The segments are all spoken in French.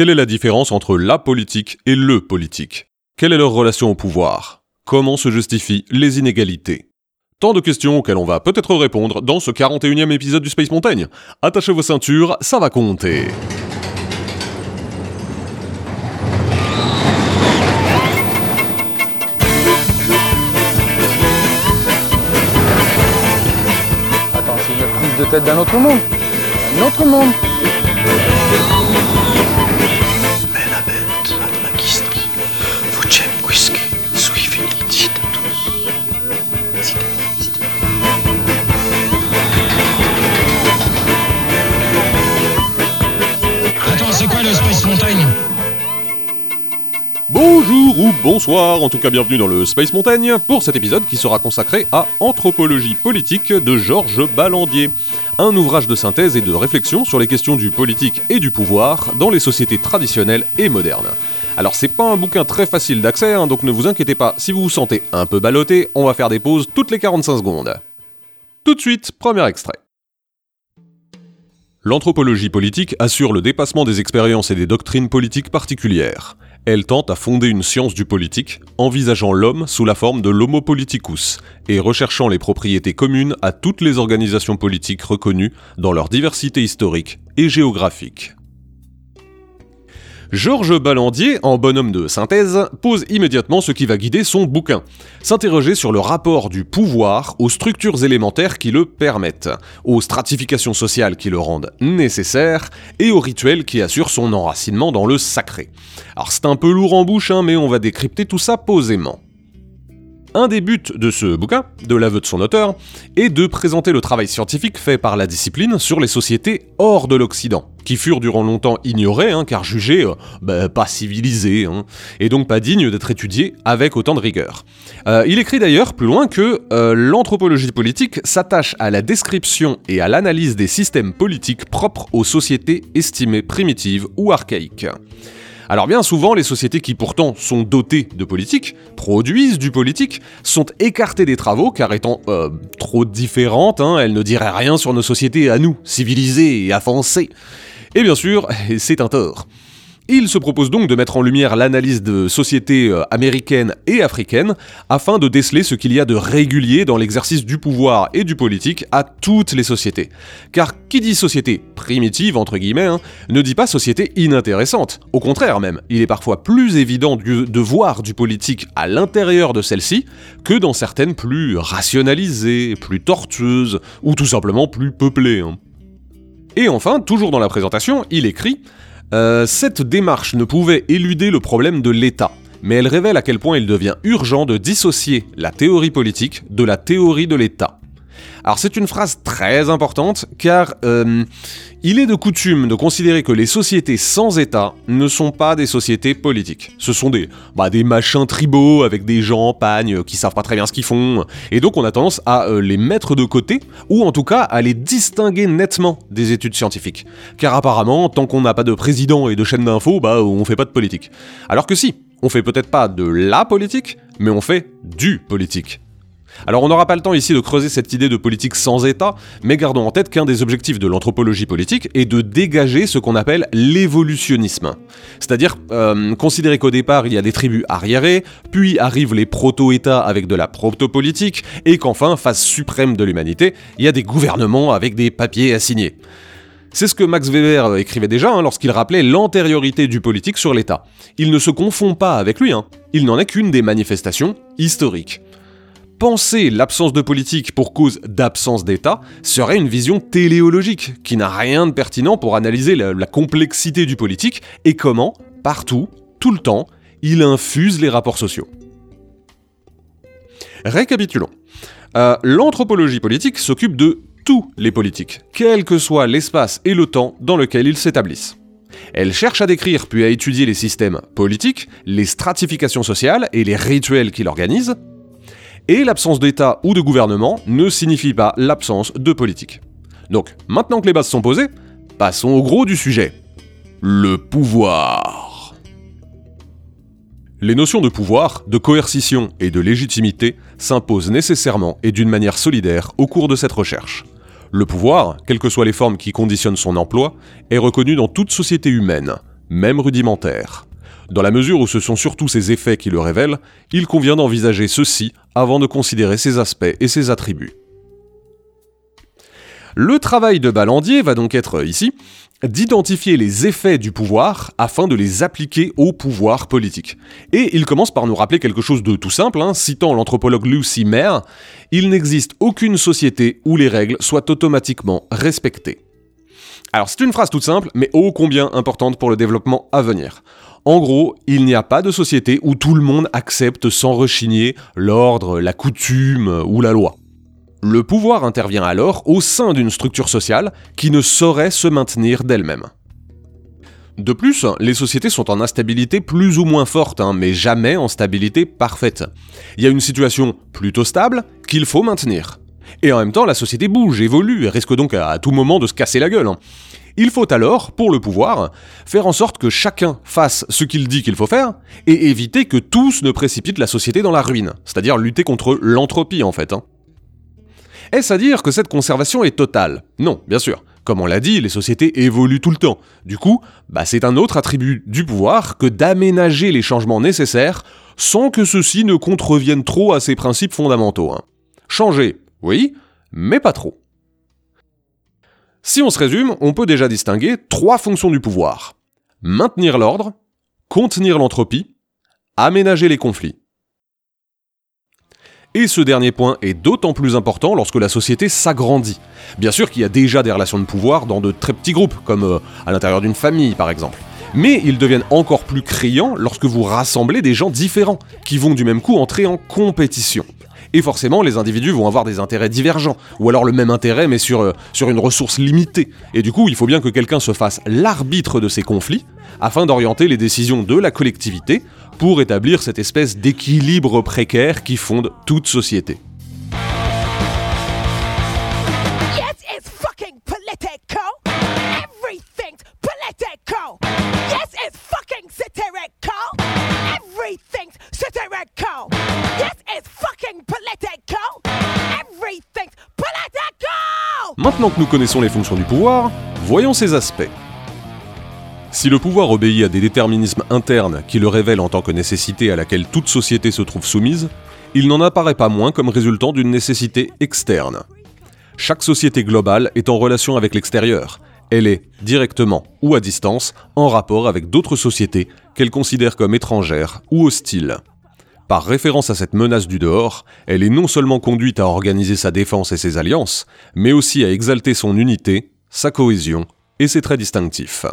Quelle est la différence entre la politique et le politique? Quelle est leur relation au pouvoir? Comment se justifient les inégalités? Tant de questions auxquelles on va peut-être répondre dans ce 41e épisode du Space Mountain. Attachez vos ceintures, ça va compter. Attends, c'est une prise de tête d'un autre monde. Un autre monde. Bonjour ou bonsoir, en tout cas bienvenue dans le Space Montagne pour cet épisode qui sera consacré à Anthropologie politique de Georges Ballandier, un ouvrage de synthèse et de réflexion sur les questions du politique et du pouvoir dans les sociétés traditionnelles et modernes. Alors c'est pas un bouquin très facile d'accès, hein, donc ne vous inquiétez pas, si vous vous sentez un peu ballotté, on va faire des pauses toutes les 45 secondes. Tout de suite, premier extrait. L'anthropologie politique assure le dépassement des expériences et des doctrines politiques particulières. Elle tente à fonder une science du politique, envisageant l'homme sous la forme de l'homo politicus et recherchant les propriétés communes à toutes les organisations politiques reconnues dans leur diversité historique et géographique. Georges Ballandier, en bonhomme de synthèse, pose immédiatement ce qui va guider son bouquin. S'interroger sur le rapport du pouvoir aux structures élémentaires qui le permettent, aux stratifications sociales qui le rendent nécessaire, et aux rituels qui assurent son enracinement dans le sacré. Alors c'est un peu lourd en bouche, hein, mais on va décrypter tout ça posément. Un des buts de ce bouquin, de l'aveu de son auteur, est de présenter le travail scientifique fait par la discipline sur les sociétés hors de l'Occident, qui furent durant longtemps ignorées, hein, car jugées euh, bah, pas civilisées, hein, et donc pas dignes d'être étudiées avec autant de rigueur. Euh, il écrit d'ailleurs plus loin que euh, l'anthropologie politique s'attache à la description et à l'analyse des systèmes politiques propres aux sociétés estimées primitives ou archaïques. Alors bien souvent, les sociétés qui pourtant sont dotées de politique, produisent du politique, sont écartées des travaux car étant euh, trop différentes, hein, elles ne diraient rien sur nos sociétés à nous, civilisées et avancées. Et bien sûr, c'est un tort. Il se propose donc de mettre en lumière l'analyse de sociétés euh, américaines et africaines afin de déceler ce qu'il y a de régulier dans l'exercice du pouvoir et du politique à toutes les sociétés. Car qui dit société primitive, entre guillemets, hein, ne dit pas société inintéressante. Au contraire même, il est parfois plus évident de voir du politique à l'intérieur de celle-ci que dans certaines plus rationalisées, plus tortueuses ou tout simplement plus peuplées. hein. Et enfin, toujours dans la présentation, il écrit euh, Cette démarche ne pouvait éluder le problème de l'État, mais elle révèle à quel point il devient urgent de dissocier la théorie politique de la théorie de l'État. Alors c'est une phrase très importante car euh, il est de coutume de considérer que les sociétés sans État ne sont pas des sociétés politiques. Ce sont des, bah, des machins tribaux avec des gens en pagne euh, qui savent pas très bien ce qu'ils font. Et donc on a tendance à euh, les mettre de côté ou en tout cas à les distinguer nettement des études scientifiques. Car apparemment, tant qu'on n'a pas de président et de chaîne d'infos, bah on fait pas de politique. Alors que si, on fait peut-être pas de la politique, mais on fait du politique. Alors on n'aura pas le temps ici de creuser cette idée de politique sans État, mais gardons en tête qu'un des objectifs de l'anthropologie politique est de dégager ce qu'on appelle l'évolutionnisme. C'est-à-dire euh, considérer qu'au départ il y a des tribus arriérées, puis arrivent les proto-États avec de la proto-politique, et qu'enfin, phase suprême de l'humanité, il y a des gouvernements avec des papiers à signer. C'est ce que Max Weber écrivait déjà hein, lorsqu'il rappelait l'antériorité du politique sur l'État. Il ne se confond pas avec lui, hein. il n'en est qu'une des manifestations historiques penser l'absence de politique pour cause d'absence d'État serait une vision téléologique qui n'a rien de pertinent pour analyser la, complexité du politique et comment, partout, tout le temps, il infuse les rapports sociaux. Récapitulons. Euh, L'anthropologie politique s'occupe de tous les politiques, quel que soit l'espace et le temps dans lequel ils s'établissent. Elle cherche à décrire puis à étudier les systèmes politiques, les stratifications sociales et les rituels qui l'organisent, et l'absence d'État ou de gouvernement ne signifie pas l'absence de politique. Donc, maintenant que les bases sont posées, passons au gros du sujet. Le pouvoir. Les notions de pouvoir, de coercition et de légitimité s'imposent nécessairement et d'une manière solidaire au cours de cette recherche. Le pouvoir, quelles que soient les formes qui conditionnent son emploi, est reconnu dans toute société humaine. même rudimentaire. Dans la mesure où ce sont surtout ses effets qui le révèlent, il convient d'envisager ceci avant de considérer ses aspects et ses attributs. Le travail de Ballandier va donc être ici d'identifier les effets du pouvoir afin de les appliquer au pouvoir politique. Et il commence par nous rappeler quelque chose de tout simple, hein, citant l'anthropologue Lucy Mayer, il n'existe aucune société où les règles soient automatiquement respectées. Alors c'est une phrase toute simple, mais ô combien importante pour le développement à venir. En gros, il n'y a pas de société où tout le monde accepte sans rechigner l'ordre, la coutume ou la loi. Le pouvoir intervient alors au sein d'une structure sociale qui ne saurait se maintenir d'elle-même. De plus, les sociétés sont en instabilité plus ou moins forte, hein, mais jamais en stabilité parfaite. Il y a une situation plutôt stable qu'il faut maintenir. Et en même temps, la société bouge, évolue, et risque donc à tout moment de se casser la gueule. hein. Il faut alors, pour le pouvoir, faire en sorte que chacun fasse ce qu'il dit qu'il faut faire, et éviter que tous ne précipitent la société dans la ruine, c'est-à-dire lutter contre l'entropie en fait. hein. Est-ce à dire que cette conservation est totale? Non, bien sûr. Comme on l'a dit, les sociétés évoluent tout le temps. Du coup, bah, c'est un autre attribut du pouvoir que d'aménager les changements nécessaires sans que ceux-ci ne contreviennent trop à ses principes fondamentaux. hein. Changer, oui, mais pas trop. Si on se résume, on peut déjà distinguer trois fonctions du pouvoir. Maintenir l'ordre, contenir l'entropie, aménager les conflits. Et ce dernier point est d'autant plus important lorsque la société s'agrandit. Bien sûr qu'il y a déjà des relations de pouvoir dans de très petits groupes, comme euh, à l'intérieur d'une famille par exemple. Mais ils deviennent encore plus criants lorsque vous rassemblez des gens différents, qui vont du même coup entrer en compétition. Et forcément, les individus vont avoir des intérêts divergents, ou alors le même intérêt mais sur, euh, sur une ressource limitée. Et du coup, il faut bien que quelqu'un se fasse l'arbitre de ces conflits, afin d'orienter les décisions de la collectivité pour établir cette espèce d'équilibre précaire qui fonde toute société. Maintenant que nous connaissons les fonctions du pouvoir, voyons ses aspects. Si le pouvoir obéit à des déterminismes internes qui le révèlent en tant que nécessité à laquelle toute société se trouve soumise, il n'en apparaît pas moins comme résultant d'une nécessité externe. Chaque société globale est en relation avec l'extérieur. Elle est, directement ou à distance, en rapport avec d'autres sociétés qu'elle considère comme étrangères ou hostiles. Par référence à cette menace du dehors, elle est non seulement conduite à organiser sa défense et ses alliances, mais aussi à exalter son unité, sa cohésion et ses traits distinctifs.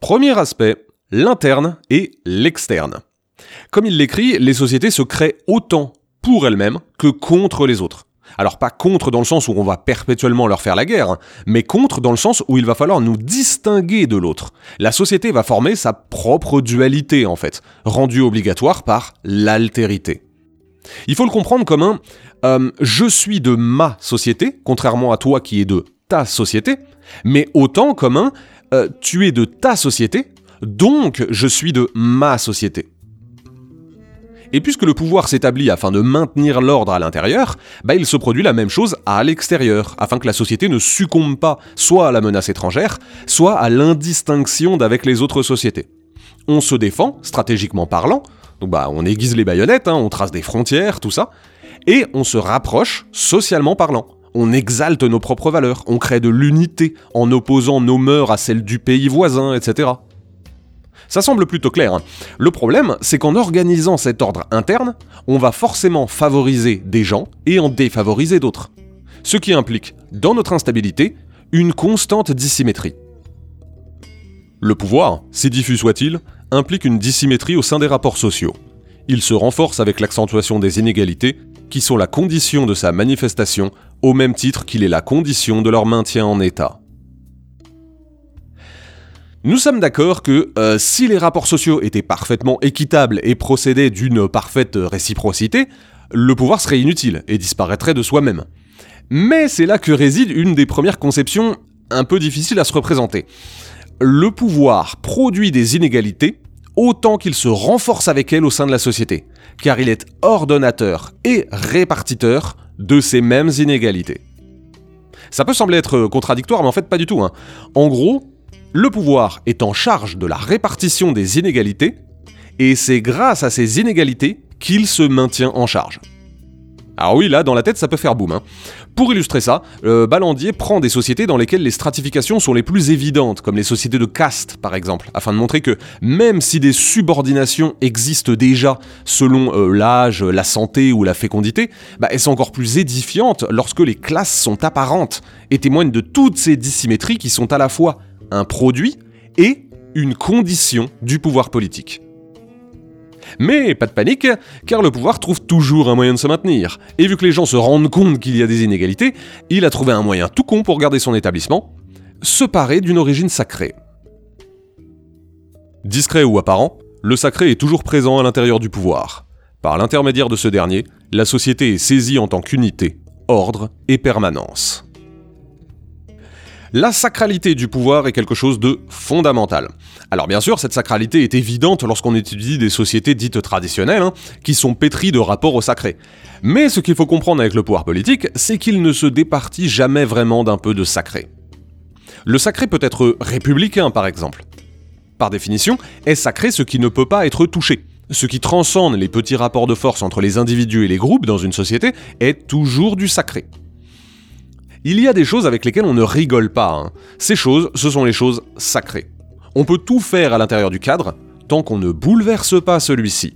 Premier aspect, l'interne et l'externe. Comme il l'écrit, les sociétés se créent autant pour elles-mêmes que contre les autres. Alors pas contre dans le sens où on va perpétuellement leur faire la guerre, hein, mais contre dans le sens où il va falloir nous distinguer de l'autre. La société va former sa propre dualité en fait, rendue obligatoire par l'altérité. Il faut le comprendre comme un euh, je suis de ma société, contrairement à toi qui es de ta société, mais autant comme un euh, tu es de ta société, donc je suis de ma société. Et puisque le pouvoir s'établit afin de maintenir l'ordre à l'intérieur, bah il se produit la même chose à l'extérieur, afin que la société ne succombe pas soit à la menace étrangère, soit à l'indistinction d'avec les autres sociétés. On se défend, stratégiquement parlant, donc bah on aiguise les baïonnettes, hein, on trace des frontières, tout ça, et on se rapproche, socialement parlant. On exalte nos propres valeurs, on crée de l'unité en opposant nos mœurs à celles du pays voisin, etc. Ça semble plutôt clair. hein. Le problème, c'est qu'en organisant cet ordre interne, on va forcément favoriser des gens et en défavoriser d'autres. Ce qui implique, dans notre instabilité, une constante dissymétrie. Le pouvoir, si diffus soit-il, implique une dissymétrie au sein des rapports sociaux. Il se renforce avec l'accentuation des inégalités, qui sont la condition de sa manifestation, au même titre qu'il est la condition de leur maintien en état. Nous sommes d'accord que euh, si les rapports sociaux étaient parfaitement équitables et procédaient d'une parfaite réciprocité, le pouvoir serait inutile et disparaîtrait de soi-même. Mais c'est là que réside une des premières conceptions un peu difficiles à se représenter. Le pouvoir produit des inégalités autant qu'il se renforce avec elles au sein de la société, car il est ordonnateur et répartiteur de ces mêmes inégalités. Ça peut sembler être contradictoire, mais en fait pas du tout. hein. En gros, Le pouvoir est en charge de la répartition des inégalités, et c'est grâce à ces inégalités qu'il se maintient en charge. Alors oui, là, dans la tête, ça peut faire boum. hein. Pour illustrer ça, euh, Ballandier prend des sociétés dans lesquelles les stratifications sont les plus évidentes, comme les sociétés de caste par exemple, afin de montrer que même si des subordinations existent déjà selon euh, l'âge, la santé ou la fécondité, bah, elles sont encore plus édifiantes lorsque les classes sont apparentes et témoignent de toutes ces dissymétries qui sont à la fois un produit et une condition du pouvoir politique. Mais pas de panique, car le pouvoir trouve toujours un moyen de se maintenir. Et vu que les gens se rendent compte qu'il y a des inégalités, il a trouvé un moyen tout con pour garder son établissement, se parer d'une origine sacrée. Discret ou apparent, le sacré est toujours présent à l'intérieur du pouvoir. Par l'intermédiaire de ce dernier, la société est saisie en tant qu'unité, ordre et permanence. La sacralité du pouvoir est quelque chose de fondamental. Alors bien sûr, cette sacralité est évidente lorsqu'on étudie des sociétés dites traditionnelles, hein, qui sont pétries de rapports au sacré. Mais ce qu'il faut comprendre avec le pouvoir politique, c'est qu'il ne se départit jamais vraiment d'un peu de sacré. Le sacré peut être républicain par exemple. Par définition, est sacré ce qui ne peut pas être touché. Ce qui transcende les petits rapports de force entre les individus et les groupes dans une société est toujours du sacré. Il y a des choses avec lesquelles on ne rigole pas. hein. Ces choses, ce sont les choses sacrées. On peut tout faire à l'intérieur du cadre tant qu'on ne bouleverse pas celui-ci.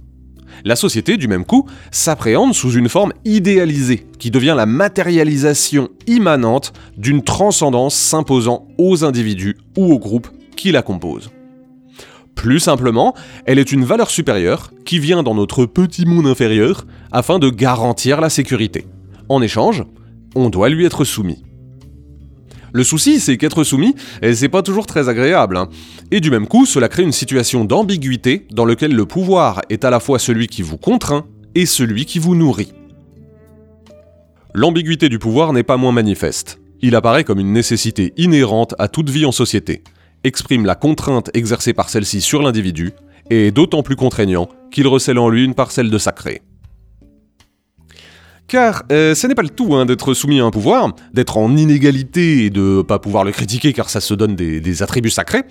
La société, du même coup, s'appréhende sous une forme idéalisée, qui devient la matérialisation immanente d'une transcendance s'imposant aux individus ou aux groupes qui la composent. Plus simplement, elle est une valeur supérieure qui vient dans notre petit monde inférieur afin de garantir la sécurité. En échange, on doit lui être soumis. Le souci, c'est qu'être soumis, eh, c'est pas toujours très agréable. hein. Et du même coup, cela crée une situation d'ambiguïté dans laquelle le pouvoir est à la fois celui qui vous contraint et celui qui vous nourrit. L'ambiguïté du pouvoir n'est pas moins manifeste. Il apparaît comme une nécessité inhérente à toute vie en société, exprime la contrainte exercée par celle-ci sur l'individu, et est d'autant plus contraignant qu'il recèle en lui une parcelle de sacré. Car euh, ce n'est pas le tout hein, d'être soumis à un pouvoir, d'être en inégalité et de pas pouvoir le critiquer car ça se donne des, des attributs sacrés.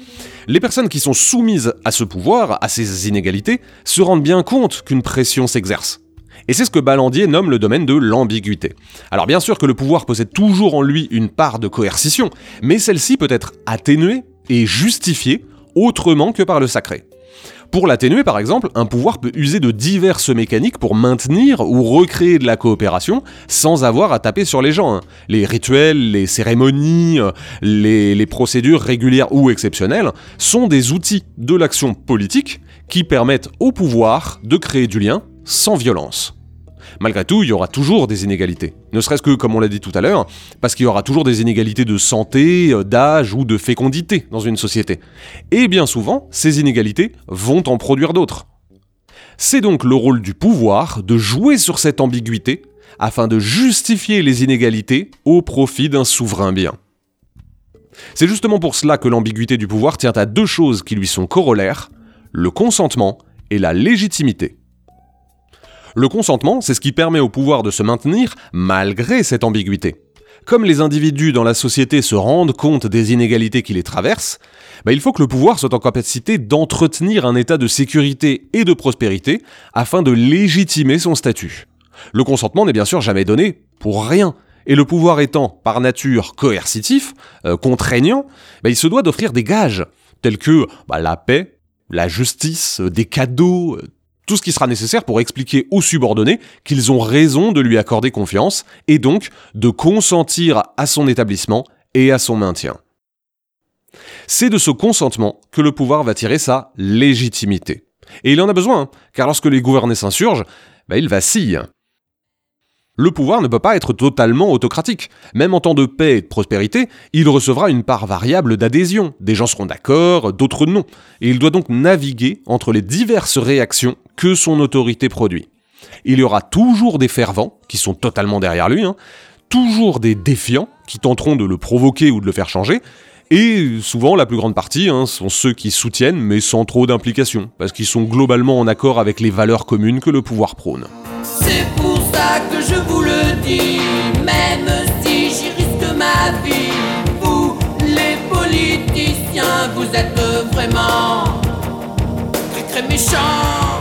Les personnes qui sont soumises à ce pouvoir, à ces inégalités, se rendent bien compte qu'une pression s'exerce. Et c'est ce que Ballandier nomme le domaine de l'ambiguïté. Alors bien sûr que le pouvoir possède toujours en lui une part de coercition, mais celle-ci peut être atténuée et justifiée autrement que par le sacré. Pour l'atténuer, par exemple, un pouvoir peut user de diverses mécaniques pour maintenir ou recréer de la coopération sans avoir à taper sur les gens. hein. Les rituels, les cérémonies, euh, les, les procédures régulières ou exceptionnelles sont des outils de l'action politique qui permettent au pouvoir de créer du lien sans violence. Malgré tout, il y aura toujours des inégalités. Ne serait-ce que, comme on l'a dit tout à l'heure, parce qu'il y aura toujours des inégalités de santé, euh, d'âge ou de fécondité dans une société. Et bien souvent, ces inégalités vont en produire d'autres. C'est donc le rôle du pouvoir de jouer sur cette ambiguïté afin de justifier les inégalités au profit d'un souverain bien. C'est justement pour cela que l'ambiguïté du pouvoir tient à deux choses qui lui sont corollaires, le consentement et la légitimité. Le consentement, c'est ce qui permet au pouvoir de se maintenir malgré cette ambiguïté. Comme les individus dans la société se rendent compte des inégalités qui les traversent, bah, il faut que le pouvoir soit en capacité d'entretenir un état de sécurité et de prospérité afin de légitimer son statut. Le consentement n'est bien sûr jamais donné pour rien. Et le pouvoir étant par nature coercitif, euh, contraignant, bah, il se doit d'offrir des gages, tels que bah, la paix, la justice, des cadeaux, euh, tout ce qui sera nécessaire pour expliquer aux subordonnés qu'ils ont raison de lui accorder confiance et donc de consentir à son établissement et à son maintien. C'est de ce consentement que le pouvoir va tirer sa légitimité. Et il en a besoin, hein, car lorsque les gouvernés s'insurgent, bah, ils vacillent. Le pouvoir ne peut pas être totalement autocratique. Même en temps de paix et de prospérité, il recevra une part variable d'adhésion. Des gens seront d'accord, d'autres non. Et il doit donc naviguer entre les diverses réactions que son autorité produit. Il y aura toujours des fervents, qui sont totalement derrière lui, hein, toujours des défiants, qui tenteront de le provoquer ou de le faire changer, et souvent la plus grande partie hein, sont ceux qui soutiennent, mais sans trop d'implication, parce qu'ils sont globalement en accord avec les valeurs communes que le pouvoir prône. C'est pour ça que je vous le dis, même si j'y risque ma vie, vous les politiciens, vous êtes vraiment très très méchants.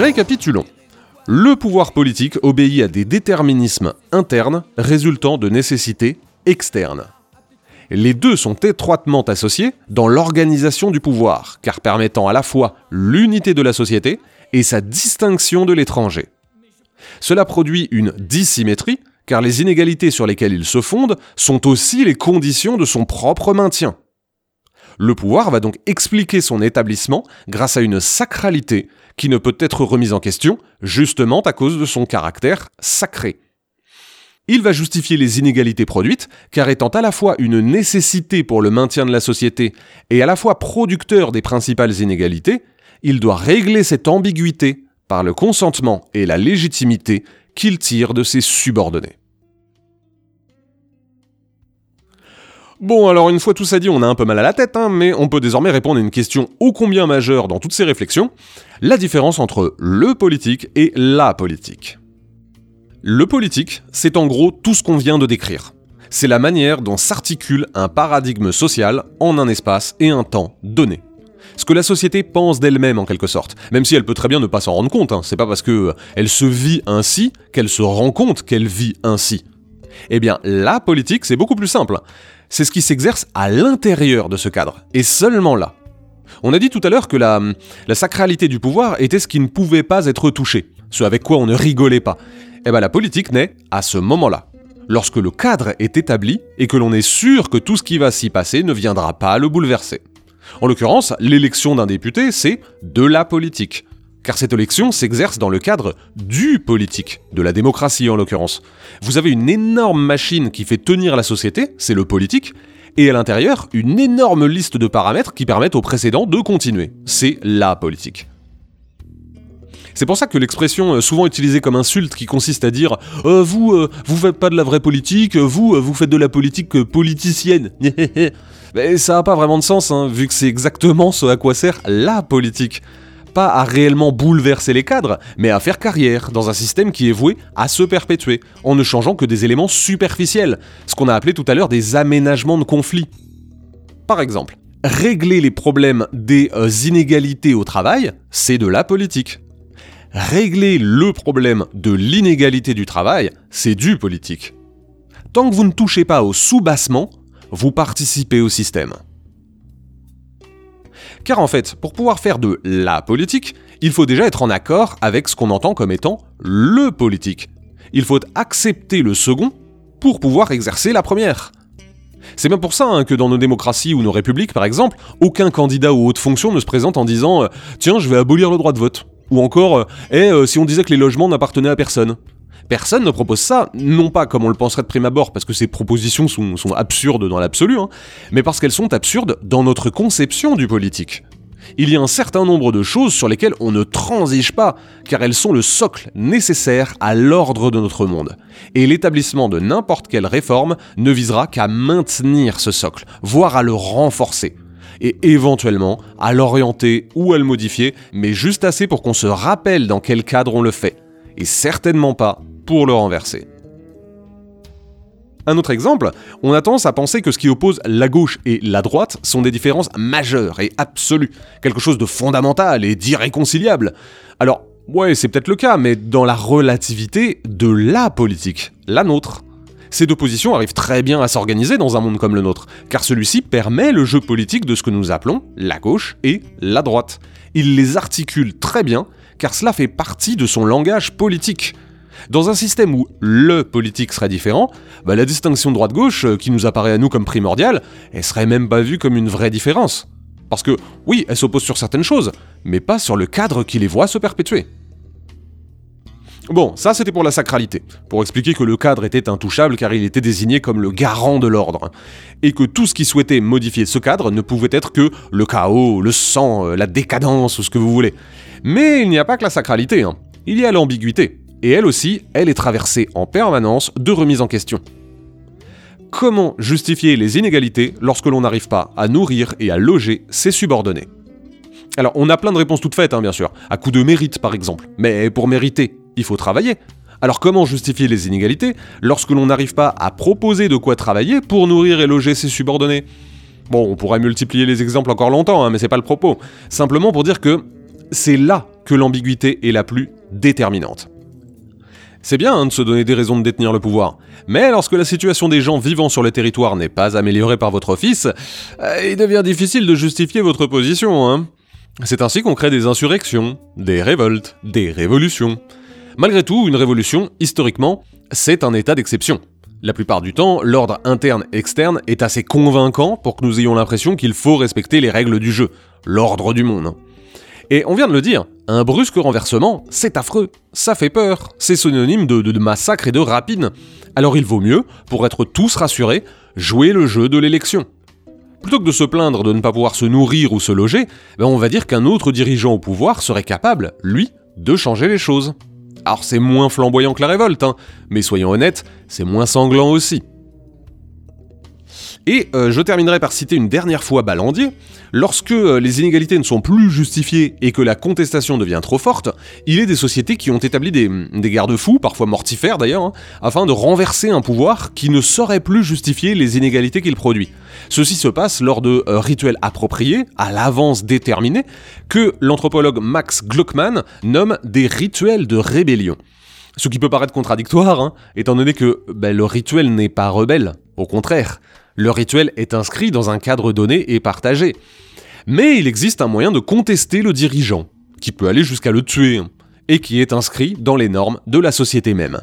Récapitulons. Le pouvoir politique obéit à des déterminismes internes résultant de nécessités externes. Les deux sont étroitement associés dans l'organisation du pouvoir, car permettant à la fois l'unité de la société et sa distinction de l'étranger. Cela produit une dissymétrie, car les inégalités sur lesquelles il se fonde sont aussi les conditions de son propre maintien. Le pouvoir va donc expliquer son établissement grâce à une sacralité qui ne peut être remise en question, justement à cause de son caractère sacré. Il va justifier les inégalités produites, car étant à la fois une nécessité pour le maintien de la société et à la fois producteur des principales inégalités, il doit régler cette ambiguïté par le consentement et la légitimité qu'il tire de ses subordonnés. Bon, alors une fois tout ça dit, on a un peu mal à la tête, hein, mais on peut désormais répondre à une question ô combien majeure dans toutes ces réflexions, la différence entre le politique et la politique. Le politique, c'est en gros tout ce qu'on vient de décrire. C'est la manière dont s'articule un paradigme social en un espace et un temps donné. Ce que la société pense d'elle-même en quelque sorte, même si elle peut très bien ne pas s'en rendre compte, hein. c'est pas parce que elle se vit ainsi qu'elle se rend compte qu'elle vit ainsi. Eh bien, la politique, c'est beaucoup plus simple c'est ce qui s'exerce à l'intérieur de ce cadre, et seulement là. On a dit tout à l'heure que la, sacralité du pouvoir était ce qui ne pouvait pas être touché, ce avec quoi on ne rigolait pas. Eh bien la politique naît à ce moment-là, lorsque le cadre est établi et que l'on est sûr que tout ce qui va s'y passer ne viendra pas le bouleverser. En l'occurrence, l'élection d'un député, c'est de la politique car cette élection s'exerce dans le cadre du politique, de la démocratie en l'occurrence. Vous avez une énorme machine qui fait tenir la société, c'est le politique, et à l'intérieur, une énorme liste de paramètres qui permettent au précédent de continuer, c'est la politique. C'est pour ça que l'expression euh, souvent utilisée comme insulte qui consiste à dire euh, vous euh, vous faites pas de la vraie politique, vous vous faites de la politique politicienne. Ça n'a pas vraiment de sens, hein, vu que c'est exactement ce à quoi sert la politique pas à réellement bouleverser les cadres, mais à faire carrière dans un système qui est voué à se perpétuer, en ne changeant que des éléments superficiels, ce qu'on a appelé tout à l'heure des aménagements de conflits. Par exemple, régler les problèmes des euh, inégalités au travail, c'est de la politique. Régler le problème de l'inégalité du travail, c'est du politique. Tant que vous ne touchez pas au sous-bassement, vous participez au système. Car en fait, pour pouvoir faire de la politique, il faut déjà être en accord avec ce qu'on entend comme étant le politique. Il faut accepter le second pour pouvoir exercer la première. C'est bien pour ça hein, que dans nos démocraties ou nos républiques, par exemple, aucun candidat ou haute fonction ne se présente en disant euh, Tiens, je vais abolir le droit de vote. Ou encore euh, Eh, euh, si on disait que les logements n'appartenaient à personne. Personne ne propose ça, non pas comme on le penserait de prime abord, parce que ces propositions sont, absurdes dans l'absolu, hein, mais parce qu'elles sont absurdes dans notre conception du politique. Il y a un certain nombre de choses sur lesquelles on ne transige pas, car elles sont le socle nécessaire à l'ordre de notre monde. Et l'établissement de n'importe quelle réforme ne visera qu'à maintenir ce socle, voire à le renforcer et éventuellement à l'orienter ou à le modifier, mais juste assez pour qu'on se rappelle dans quel cadre on le fait, et certainement pas pour le renverser. Un autre exemple, on a tendance à penser que ce qui oppose la gauche et la droite sont des différences majeures et absolues, quelque chose de fondamental et d'irréconciliable. Alors, ouais, c'est peut-être le cas, mais dans la relativité de la politique, la nôtre. Ces deux positions arrivent très bien à s'organiser dans un monde comme le nôtre, car celui-ci permet le jeu politique de ce que nous appelons la gauche et la droite. Il les articule très bien, car cela fait partie de son langage politique. Dans un système où le politique serait différent, bah, la distinction droite-gauche, euh, qui nous apparaît à nous comme primordiale, elle serait même pas vue comme une vraie différence. Parce que, oui, elle s'oppose sur certaines choses, mais pas sur le cadre qui les voit se perpétuer. Bon, ça c'était pour la sacralité, pour expliquer que le cadre était intouchable car il était désigné comme le garant de l'ordre, et que tout ce qui souhaitait modifier ce cadre ne pouvait être que le chaos, le sang, euh, la décadence ou ce que vous voulez. Mais il n'y a pas que la sacralité, hein. il y a l'ambiguïté et elle aussi, elle est traversée en permanence de remises en question. Comment justifier les inégalités lorsque l'on n'arrive pas à nourrir et à loger ses subordonnés? Alors, on a plein de réponses toutes faites, hein, bien sûr, à coup de mérite par exemple. Mais pour mériter, il faut travailler. Alors comment justifier les inégalités lorsque l'on n'arrive pas à proposer de quoi travailler pour nourrir et loger ses subordonnés? Bon, on pourrait multiplier les exemples encore longtemps, hein, mais c'est pas le propos. Simplement pour dire que c'est là que l'ambiguïté est la plus déterminante. C'est bien hein, de se donner des raisons de détenir le pouvoir, mais lorsque la situation des gens vivant sur le territoire n'est pas améliorée par votre office, euh, il devient difficile de justifier votre position. Hein. C'est ainsi qu'on crée des insurrections, des révoltes, des révolutions. Malgré tout, une révolution, historiquement, c'est un état d'exception. La plupart du temps, l'ordre interne-externe est assez convaincant pour que nous ayons l'impression qu'il faut respecter les règles du jeu, l'ordre du monde. Et on vient de le dire, un brusque renversement, c'est affreux, ça fait peur, c'est synonyme de, massacre et de rapine. Alors il vaut mieux, pour être tous rassurés, jouer le jeu de l'élection. Plutôt que de se plaindre de ne pas pouvoir se nourrir ou se loger, ben on va dire qu'un autre dirigeant au pouvoir serait capable, lui, de changer les choses. Alors c'est moins flamboyant que la révolte, hein, mais soyons honnêtes, c'est moins sanglant aussi. Et euh, je terminerai par citer une dernière fois Ballandier. Lorsque euh, les inégalités ne sont plus justifiées et que la contestation devient trop forte, il est des sociétés qui ont établi des, garde-fous, parfois mortifères d'ailleurs, hein, afin de renverser un pouvoir qui ne saurait plus justifier les inégalités qu'il produit. Ceci se passe lors de euh, rituels appropriés, à l'avance déterminés, que l'anthropologue Max Gluckman nomme des rituels de rébellion. Ce qui peut paraître contradictoire, hein, étant donné que ben, le rituel n'est pas rebelle, au contraire. Le rituel est inscrit dans un cadre donné et partagé. Mais il existe un moyen de contester le dirigeant, qui peut aller jusqu'à le tuer, et qui est inscrit dans les normes de la société même.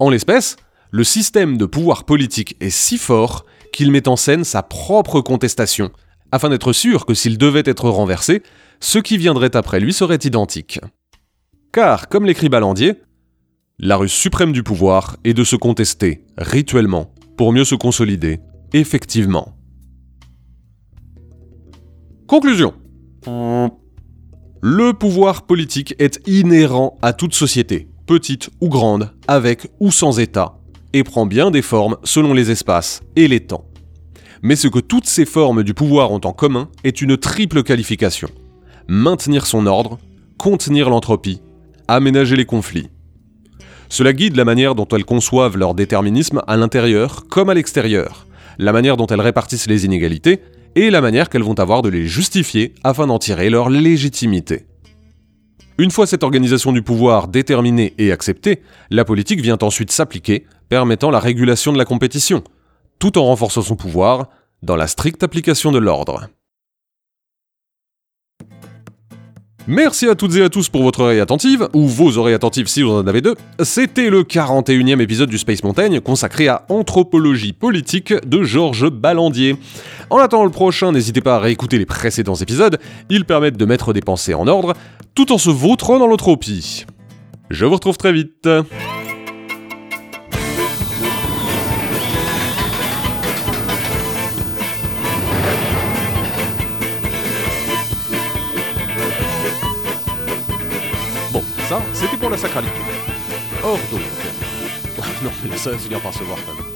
En l'espèce, le système de pouvoir politique est si fort qu'il met en scène sa propre contestation, afin d'être sûr que s'il devait être renversé, ce qui viendrait après lui serait identique. Car, comme l'écrit Ballandier, la ruse suprême du pouvoir est de se contester, rituellement, pour mieux se consolider, effectivement. Conclusion. Le pouvoir politique est inhérent à toute société, petite ou grande, avec ou sans État, et prend bien des formes selon les espaces et les temps. Mais ce que toutes ces formes du pouvoir ont en commun est une triple qualification. Maintenir son ordre, contenir l'entropie, aménager les conflits. Cela guide la manière dont elles conçoivent leur déterminisme à l'intérieur comme à l'extérieur, la manière dont elles répartissent les inégalités et la manière qu'elles vont avoir de les justifier afin d'en tirer leur légitimité. Une fois cette organisation du pouvoir déterminée et acceptée, la politique vient ensuite s'appliquer, permettant la régulation de la compétition, tout en renforçant son pouvoir dans la stricte application de l'ordre. Merci à toutes et à tous pour votre oreille attentive, ou vos oreilles attentives si vous en avez deux. C'était le 41e épisode du Space Mountain consacré à Anthropologie politique de Georges Ballandier. En attendant le prochain, n'hésitez pas à réécouter les précédents épisodes, ils permettent de mettre des pensées en ordre, tout en se vautrant dans l'entropie. Je vous retrouve très vite. C'était pour la sacralité. Or donc. non, mais ça, c'est bien par se voir quand même.